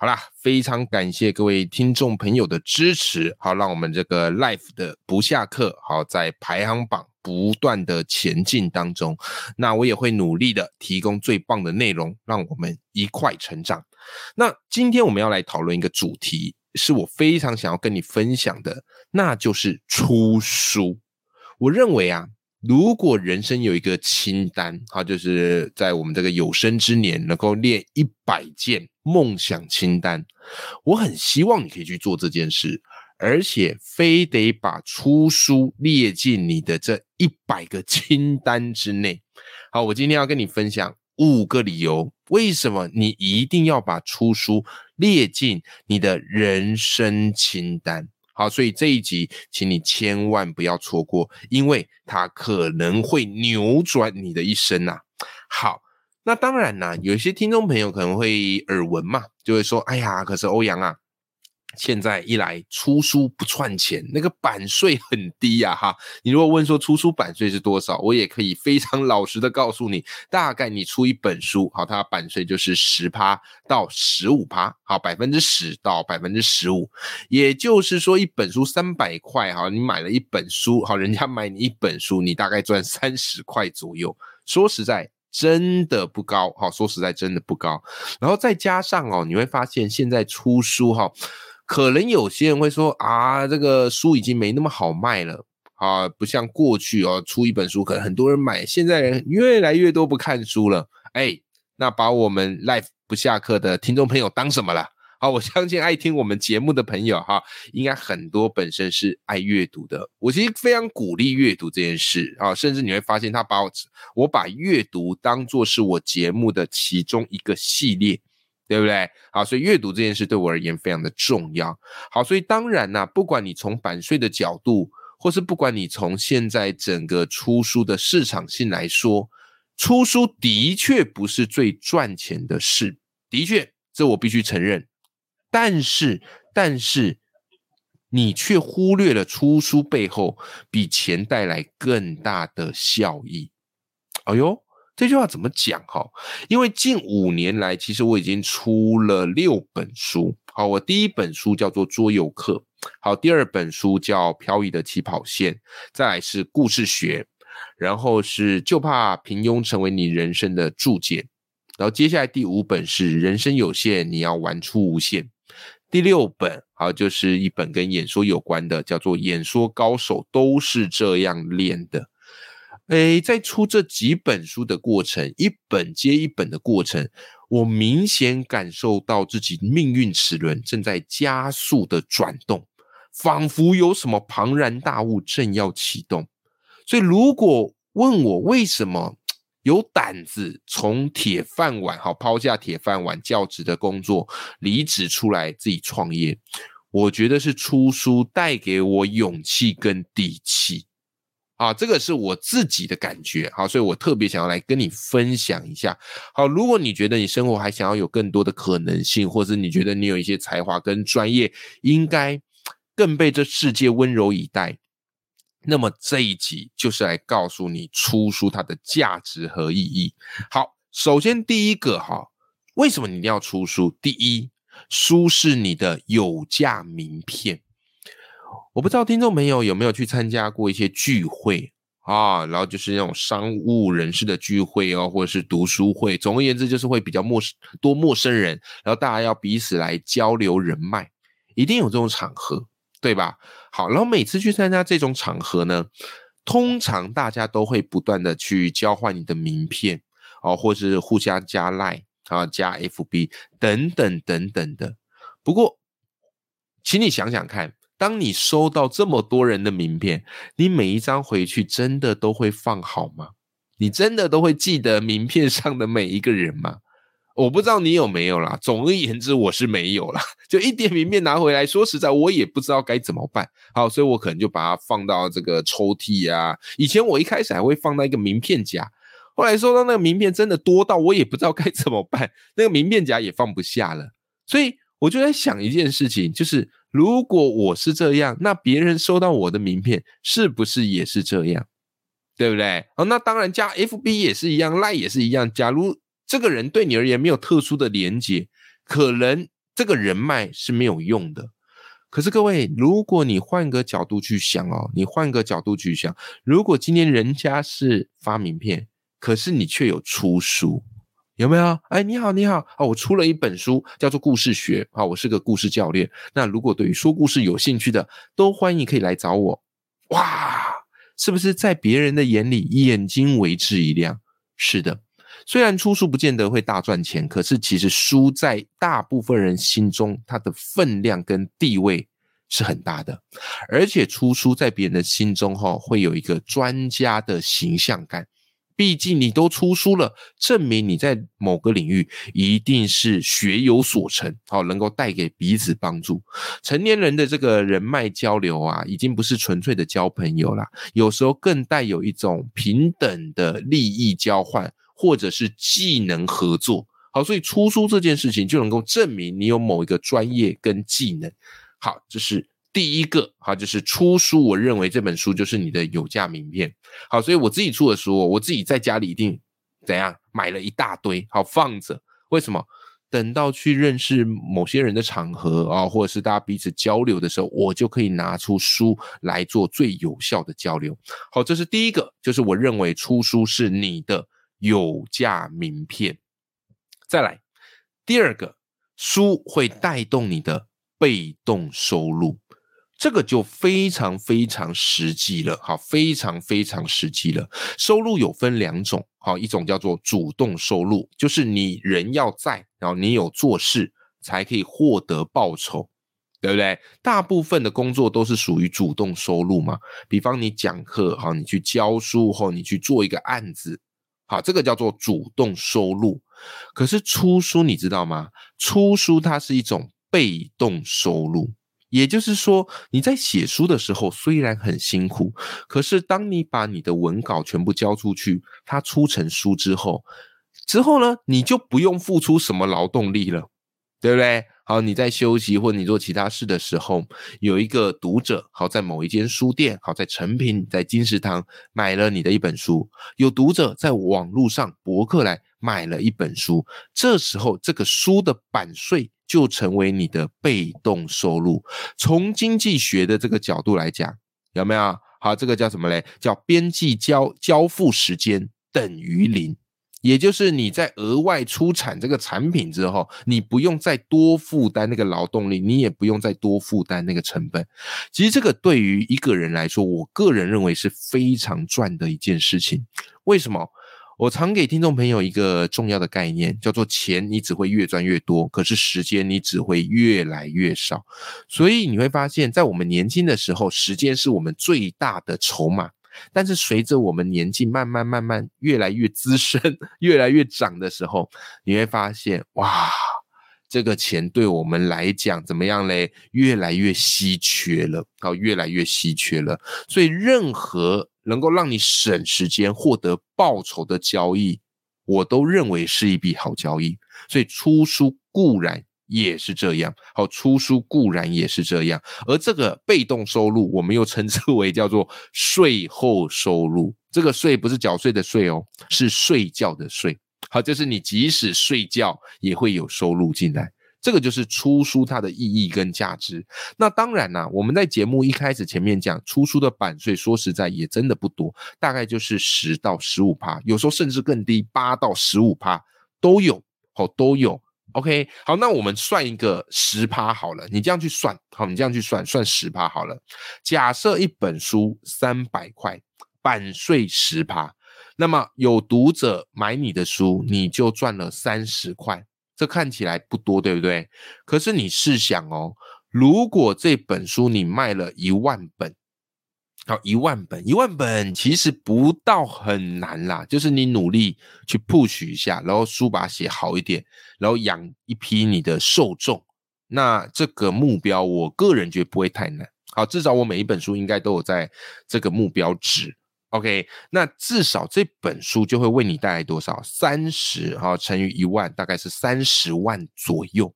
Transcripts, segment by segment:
好啦，非常感谢各位听众朋友的支持，好，让我们这个 Life 的不下课，好在排行榜不断的前进当中。那我也会努力的提供最棒的内容，让我们一块成长。那今天我们要来讨论一个主题，是我非常想要跟你分享的，那就是出书。我认为啊，如果人生有一个清单，哈，就是在我们这个有生之年能够列一百件梦想清单，我很希望你可以去做这件事，而且非得把出书列进你的这一百个清单之内。好，我今天要跟你分享五个理由，为什么你一定要把出书列进你的人生清单。好，所以这一集，请你千万不要错过，因为它可能会扭转你的一生呐、好，那当然啦，有些听众朋友可能会耳闻嘛，就会说：“哎呀，可是欧阳啊，现在一来出书不赚钱，那个版税很低呀、哈。你如果问说出书版税是多少，我也可以非常老实的告诉你，大概你出一本书，好，它版税就是十趴到十五趴，好，百分之十到百分之十五，也就是说一本书三百块，哈，你买了一本书，好，人家买你一本书，你大概赚三十块左右。说实在。真的不高，好，说实在真的不高。然后再加上哦，你会发现现在出书哈，可能有些人会说啊，这个书已经没那么好卖了啊，不像过去哦，出一本书可能很多人买，现在人越来越多不看书了。哎，那把我们 Life 不下课的听众朋友当什么了？好，我相信爱听我们节目的朋友哈，应该很多本身是爱阅读的。我其实非常鼓励阅读这件事啊，甚至你会发现他把我我把阅读当做是我节目的其中一个系列，对不对？好，所以阅读这件事对我而言非常的重要。好，所以当然啦、不管你从版税的角度，或是不管你从现在整个出书的市场性来说，出书的确不是最赚钱的事，的确，这我必须承认。但是，但是，你却忽略了出书背后比钱带来更大的效益。哎呦，这句话怎么讲哈？因为近五年来，其实我已经出了六本书。好，我第一本书叫做《桌游课》，好，第二本书叫《漂移的起跑线》，再来是故事学，然后是就怕平庸成为你人生的注解。然后接下来第五本是人生有限，你要玩出无限。第六本好就是一本跟演说有关的，叫做《演说高手都是这样练的》。诶，在出这几本书的过程，一本接一本的过程，我明显感受到自己命运齿轮正在加速的转动，仿佛有什么庞然大物正要启动。所以，如果问我为什么有胆子从铁饭碗好抛下铁饭碗教职的工作，离职出来自己创业，我觉得是出书带给我勇气跟底气。啊，这个是我自己的感觉，好，所以我特别想要来跟你分享一下。好，如果你觉得你生活还想要有更多的可能性，或者你觉得你有一些才华跟专业，应该更被这世界温柔以待，那么这一集就是来告诉你出书它的价值和意义。好，首先第一个哈，为什么你一定要出书？第一，书是你的有价名片。我不知道听众朋友有没有去参加过一些聚会啊，然后就是那种商务人士的聚会哦，或者是读书会，总而言之就是会比较陌生多陌生人，然后大家要彼此来交流人脉，一定有这种场合，对吧？好，然后每次去参加这种场合呢，通常大家都会不断的去交换你的名片哦，或是互相加 Line 啊、加 FB 等等等等的。不过，请你想想看。当你收到这么多人的名片，你每一张回去真的都会放好吗？你真的都会记得名片上的每一个人吗？我不知道你有没有啦。总而言之，我是没有啦。就一点名片拿回来，说实在，我也不知道该怎么办。好，所以我可能就把它放到这个抽屉啊。以前我一开始还会放到一个名片夹，后来收到那个名片真的多到我也不知道该怎么办，那个名片夹也放不下了。所以我就在想一件事情，就是如果我是这样，那别人收到我的名片是不是也是这样？对不对？哦，那当然加 FB 也是一样，赖也是一样。假如这个人对你而言没有特殊的连接，可能这个人脉是没有用的。可是各位，如果你换个角度去想哦，你换个角度去想，如果今天人家是发名片，可是你却有出书，有没有？哎，你好，你好啊，我出了一本书，叫做《故事学》啊，我是个故事教练。那如果对于说故事有兴趣的，都欢迎可以来找我。哇！是不是在别人的眼里，眼睛为之一亮？是的，虽然出书不见得会大赚钱，可是其实书在大部分人心中，它的分量跟地位是很大的，而且出书在别人的心中，哈，会有一个专家的形象感。毕竟你都出书了，证明你在某个领域一定是学有所成，好，能够带给彼此帮助。成年人的这个人脉交流啊，已经不是纯粹的交朋友了，有时候更带有一种平等的利益交换，或者是技能合作。好，所以出书这件事情就能够证明你有某一个专业跟技能。好，这是。第一个哈，就是出书，我认为这本书就是你的有价名片。好，所以我自己出的书，我自己在家里一定怎样买了一大堆，好放着。为什么？等到去认识某些人的场合啊，或者是大家彼此交流的时候，我就可以拿出书来做最有效的交流。好，这是第一个，就是我认为出书是你的有价名片。再来，第二个，书会带动你的被动收入。这个就非常非常实际了，好，非常非常实际了。收入有分两种，好，一种叫做主动收入，就是你人要在，然后你有做事才可以获得报酬，对不对？大部分的工作都是属于主动收入嘛，比方你讲课，好，你去教书或你去做一个案子，好，这个叫做主动收入。可是出书你知道吗？出书它是一种被动收入。也就是说，你在写书的时候虽然很辛苦，可是当你把你的文稿全部交出去，它出成书之后，之后呢，你就不用付出什么劳动力了，对不对？好，你在休息或你做其他事的时候，有一个读者，好在某一间书店，好在成品，在金石堂买了你的一本书，有读者在网络上博客来买了一本书，这时候这个书的版税。就成为你的被动收入。从经济学的这个角度来讲，有没有？好，这个叫什么嘞？叫边际交交付时间等于零，也就是你在额外出产这个产品之后，你不用再多负担那个劳动力，你也不用再多负担那个成本。其实这个对于一个人来说，我个人认为是非常赚的一件事情。为什么？我常给听众朋友一个重要的概念，叫做钱你只会越赚越多，可是时间你只会越来越少。所以你会发现，在我们年轻的时候，时间是我们最大的筹码。但是随着我们年纪慢慢慢慢越来越资深、越来越长的时候，你会发现，哇，这个钱对我们来讲怎么样嘞？越来越稀缺了，好，越来越稀缺了。所以任何能够让你省时间、获得报酬的交易，我都认为是一笔好交易。所以出书固然也是这样，好，出书固然也是这样。而这个被动收入，我们又称之 为叫做税后收入。这个税不是缴税的税哦，是睡觉的税。好，就是你即使睡觉也会有收入进来。这个就是出书它的意义跟价值。那当然啦，我们在节目一开始前面讲出书的版税，说实在也真的不多，大概就是十到十五趴，有时候甚至更低，八到十五趴都有，好都有。OK，好，那我们算一个十趴好了，你这样去算，好，你这样去算，算十趴好了。假设一本书三百块，版税十趴，那么有读者买你的书，你就赚了三十块。这看起来不多，对不对？可是你试想哦，如果这本书你卖了一万本，好，一万本，一万本其实不到很难啦，就是你努力去 push 一下，然后书把写好一点，然后养一批你的受众，那这个目标，我个人觉得不会太难。好，至少我每一本书应该都有在这个目标值。OK，那至少这本书就会为你带来多少？三十哈乘以一万，大概是三十万左右，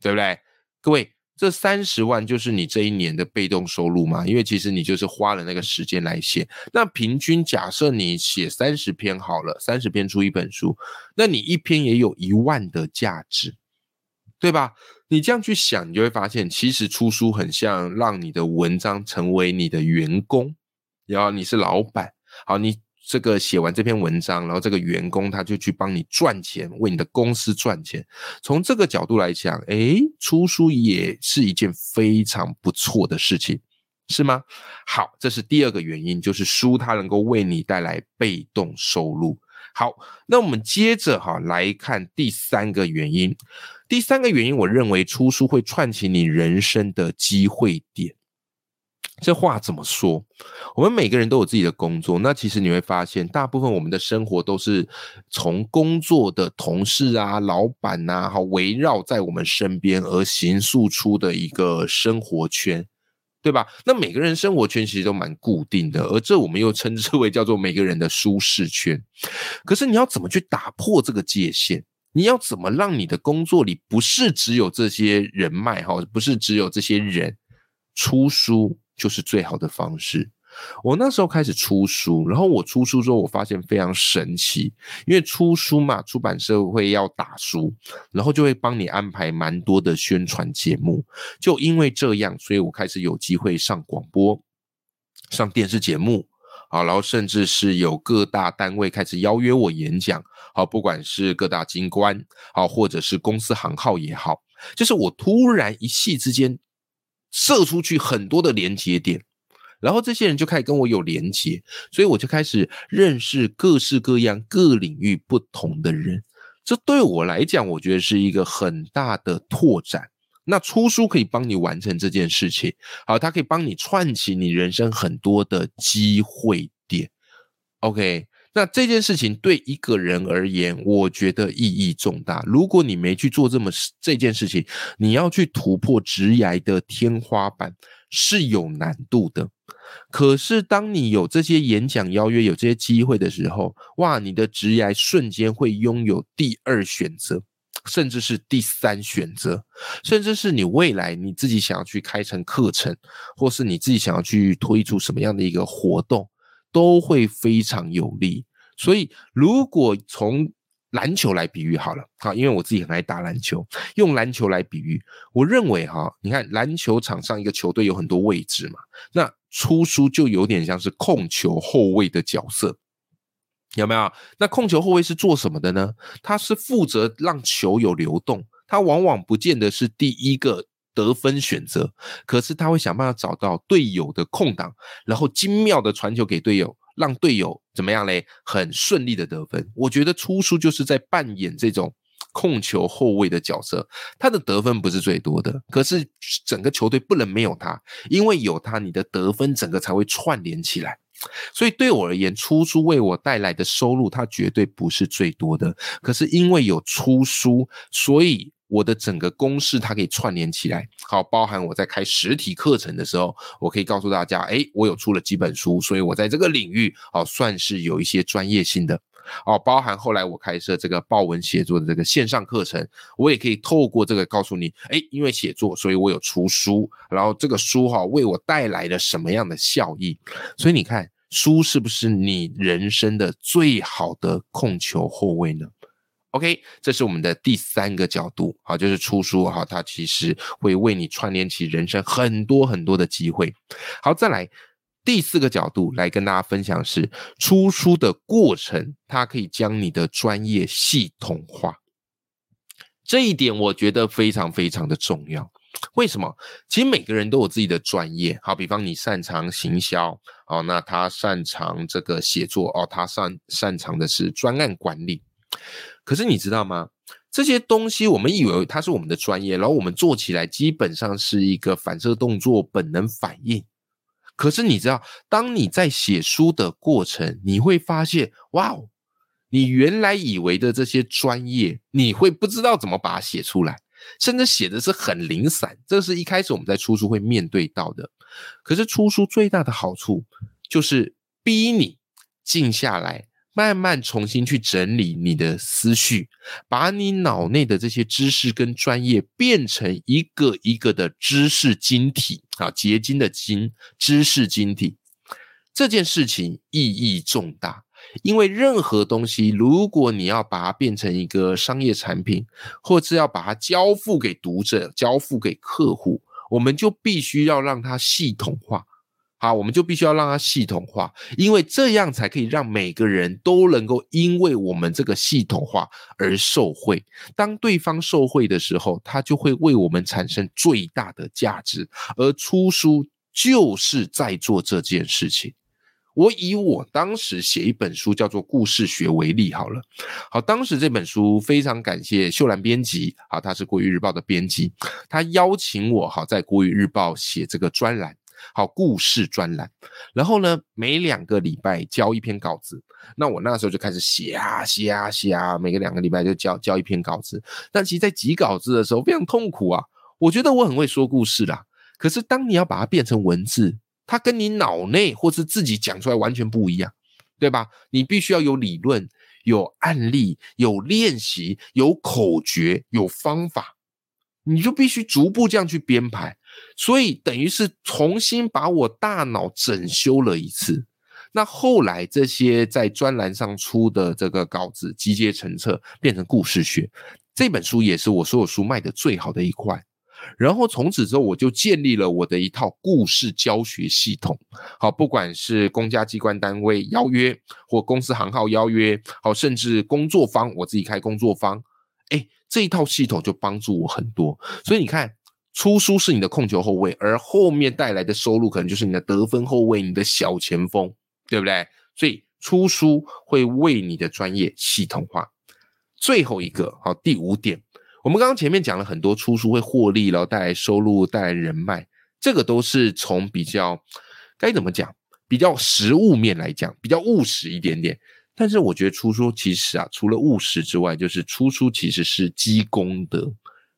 对不对？各位，这三十万就是你这一年的被动收入嘛？因为其实你就是花了那个时间来写。那平均假设你写三十篇好了，三十篇出一本书，那你一篇也有一万的价值，对吧？你这样去想，你就会发现，其实出书很像让你的文章成为你的员工。然后你是老板，好，你这个写完这篇文章，然后这个员工他就去帮你赚钱，为你的公司赚钱。从这个角度来讲，诶，出书也是一件非常不错的事情，是吗？好，这是第二个原因，就是书它能够为你带来被动收入。好，那我们接着哈来看第三个原因。第三个原因，我认为出书会串起你人生的机会点。这话怎么说？我们每个人都有自己的工作，那其实你会发现，大部分我们的生活都是从工作的同事啊、老板呐，好围绕在我们身边而形塑出的一个生活圈，对吧？那每个人生活圈其实都蛮固定的，而这我们又称之为叫做每个人的舒适圈。可是你要怎么去打破这个界限？你要怎么让你的工作里不是只有这些人脉哈，不是只有这些人出书？就是最好的方式。我那时候开始出书，然后我出书之后，我发现非常神奇，因为出书嘛，出版社会要打书，然后就会帮你安排蛮多的宣传节目。就因为这样，所以我开始有机会上广播、上电视节目，好，然后甚至是有各大单位开始邀约我演讲，好，不管是各大金官，好，或者是公司行号也好，就是我突然一气之间。射出去很多的连接点，然后这些人就开始跟我有连接，所以我就开始认识各式各样、各领域不同的人。这对我来讲，我觉得是一个很大的拓展。那出书可以帮你完成这件事情，好，它可以帮你串起你人生很多的机会点。OK。那这件事情对一个人而言，我觉得意义重大。如果你没去做这么这件事情，你要去突破职涯的天花板是有难度的。可是当你有这些演讲邀约、有这些机会的时候，哇，你的职涯瞬间会拥有第二选择，甚至是第三选择，甚至是你未来你自己想要去开成课程，或是你自己想要去推出什么样的一个活动，都会非常有利。所以，如果从篮球来比喻好了，好，因为我自己很爱打篮球，用篮球来比喻，我认为哈，你看篮球场上一个球队有很多位置嘛，那出书就有点像是控球后卫的角色，有没有？那控球后卫是做什么的呢？他是负责让球有流动，他往往不见得是第一个得分选择，可是他会想办法找到队友的空档，然后精妙的传球给队友。让队友怎么样嘞？很顺利的得分。我觉得出书就是在扮演这种控球后卫的角色。他的得分不是最多的，可是整个球队不能没有他，因为有他，你的得分整个才会串联起来。所以对我而言，出书为我带来的收入，它绝对不是最多的。可是因为有出书，所以。我的整个公式它可以串联起来，好，包含我在开实体课程的时候，我可以告诉大家，哎，我有出了几本书，所以我在这个领域，哦，算是有一些专业性的，哦，包含后来我开设这个报文写作的这个线上课程，我也可以透过这个告诉你，哎，因为写作，所以我有出书，然后这个书哈为我带来了什么样的效益，所以你看，书是不是你人生的最好的控球后卫呢？？OK，这是我们的第三个角度，好，就是出书哈，它其实会为你串联起人生很多很多的机会。好，再来第四个角度来跟大家分享是出书的过程，它可以将你的专业系统化。这一点我觉得非常非常的重要。为什么？其实每个人都有自己的专业，好，比方你擅长行销，哦，那他擅长这个写作，哦，他擅擅长的是专案管理。可是你知道吗？这些东西我们以为它是我们的专业，然后我们做起来基本上是一个反射动作、本能反应。可是你知道，当你在写书的过程，你会发现，哇哦，你原来以为的这些专业，你会不知道怎么把它写出来，甚至写的是很零散。这是一开始我们在出书会面对到的。可是出书最大的好处，就是逼你静下来。慢慢重新去整理你的思绪，把你脑内的这些知识跟专业变成一个一个的知识晶体啊，结晶的晶，知识晶体。这件事情意义重大，因为任何东西，如果你要把它变成一个商业产品，或是要把它交付给读者、交付给客户，我们就必须要让它系统化。好，我们就必须要让它系统化，因为这样才可以让每个人都能够因为我们这个系统化而受惠。当对方受惠的时候，他就会为我们产生最大的价值。而出书就是在做这件事情。我以我当时写一本书叫做《故事学》为例，好了，好，当时这本书非常感谢秀兰编辑，好，他是国语日报的编辑，他邀请我，好，在国语日报写这个专栏。好故事专栏，然后呢，每两个礼拜交一篇稿子。那我那时候就开始写啊写啊写啊，每个两个礼拜就交交一篇稿子。但其实，在挤稿子的时候非常痛苦啊。我觉得我很会说故事啦，可是当你要把它变成文字，它跟你脑内或是自己讲出来完全不一样，对吧？你必须要有理论、有案例、有练习、有口诀、有方法，你就必须逐步这样去编排。所以等于是重新把我大脑整修了一次。那后来这些在专栏上出的这个稿子集结成册，变成故事学这本书，也是我所有书卖的最好的一块。然后从此之后，我就建立了我的一套故事教学系统。好，不管是公家机关单位邀约，或公司行号邀约，好，甚至工作坊，我自己开工作坊，哎，这一套系统就帮助我很多。所以你看。出书是你的控球后卫，而后面带来的收入可能就是你的得分后卫、你的小前锋，对不对？所以出书会为你的专业系统化。最后一个，好，第五点，我们刚刚前面讲了很多出书会获利，然后带来收入、带来人脉，这个都是从比较该怎么讲，比较实物面来讲，比较务实一点点。但是我觉得出书其实啊，除了务实之外，就是出书其实是积功德，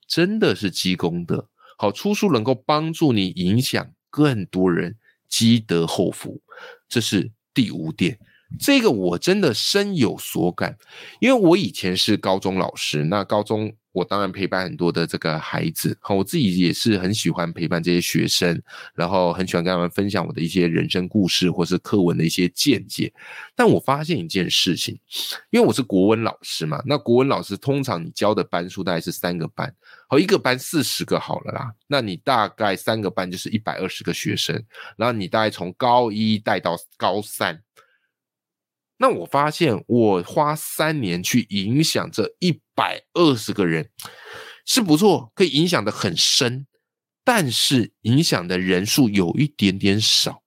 真的是积功德。好，出书能够帮助你影响更多人，积德厚福，这是第五点。这个我真的深有所感，因为我以前是高中老师，那高中。我当然陪伴很多的这个孩子，好，我自己也是很喜欢陪伴这些学生，然后很喜欢跟他们分享我的一些人生故事或是课文的一些见解。但我发现一件事情，因为我是国文老师嘛，那国文老师通常你教的班数大概是三个班，好，一个班四十个好了啦，那你大概三个班就是一百二十个学生，然后你大概从高一带到高三。那我发现，我花三年去影响这一百二十个人是不错，可以影响的很深，但是影响的人数有一点点少。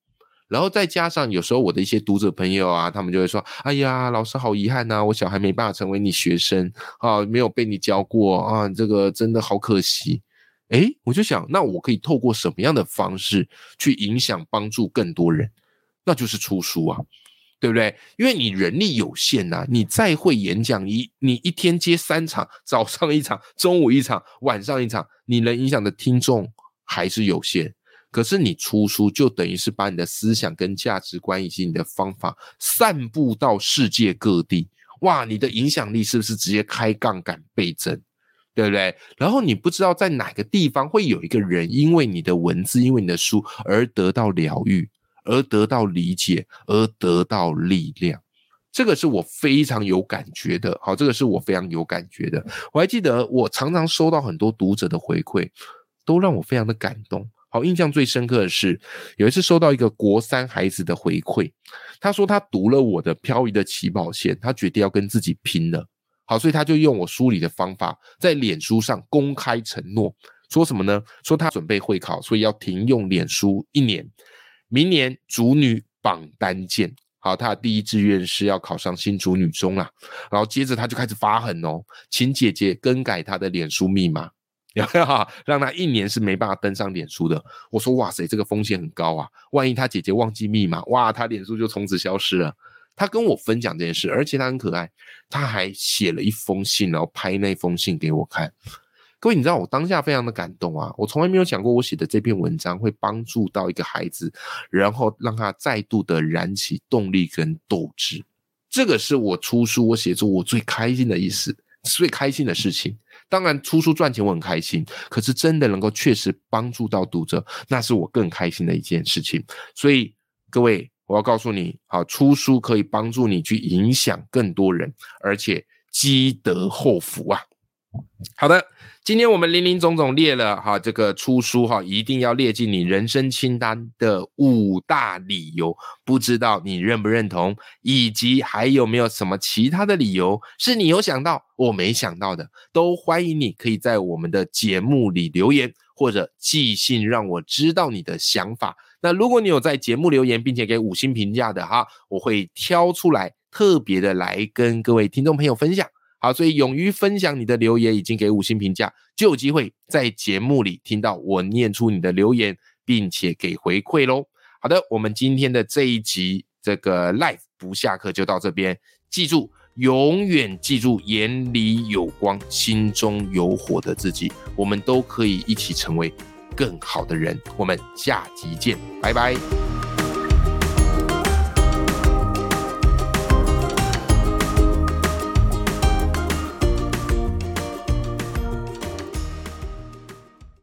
然后再加上有时候我的一些读者朋友啊，他们就会说：“哎呀，老师好遗憾呐，我小孩没办法成为你学生啊，没有被你教过啊，这个真的好可惜。”哎，我就想，那我可以透过什么样的方式去影响、帮助更多人？那就是出书啊。对不对？因为你人力有限呐，你再会演讲，你你一天接三场，早上一场，中午一场，晚上一场，你能影响的听众还是有限。可是你出书，就等于是把你的思想跟价值观以及你的方法散布到世界各地，哇，你的影响力是不是直接开杠杆倍增？对不对？然后你不知道在哪个地方会有一个人，因为你的文字，因为你的书而得到疗愈。而得到理解，而得到力量，这个是我非常有感觉的。好，这个是我非常有感觉的。我还记得，我常常收到很多读者的回馈，都让我非常的感动。好，印象最深刻的是有一次收到一个国三孩子的回馈，他说他读了我的《漂移的起跑线》，他决定要跟自己拼了。好，所以他就用我书里的方法，在脸书上公开承诺，说什么呢？说他准备会考，所以要停用脸书一年。明年主女榜单见。好，他的第一志愿是要考上新竹女中啊。然后接着他就开始发狠哦，请姐姐更改他的脸书密码。有没有？让他一年是没办法登上脸书的。我说哇塞，这个风险很高啊！万一他姐姐忘记密码，哇，他脸书就从此消失了。他跟我分享这件事，而且他很可爱，他还写了一封信，然后拍那封信给我看。各位，你知道我当下非常的感动啊！我从来没有想过我写的这篇文章会帮助到一个孩子，然后让他再度的燃起动力跟斗志。这个是我出书、我写作我最开心的意思，最开心的事情。当然，出书赚钱我很开心，可是真的能够确实帮助到读者，那是我更开心的一件事情。所以，各位，我要告诉你，好，出书可以帮助你去影响更多人，而且积德厚福啊！好的。今天我们林林总总列了哈，这个出书哈，一定要列进你人生清单的五大理由，不知道你认不认同，以及还有没有什么其他的理由是你有想到我没想到的，都欢迎你可以在我们的节目里留言或者寄信让我知道你的想法。那如果你有在节目留言并且给五星评价的哈，我会挑出来特别的来跟各位听众朋友分享。好，所以勇于分享你的留言，已经给五星评价，就有机会在节目里听到我念出你的留言，并且给回馈喽。好的，我们今天的这一集这个 live 不下课就到这边，记住，永远记住眼里有光，心中有火的自己，我们都可以一起成为更好的人。我们下集见，拜拜。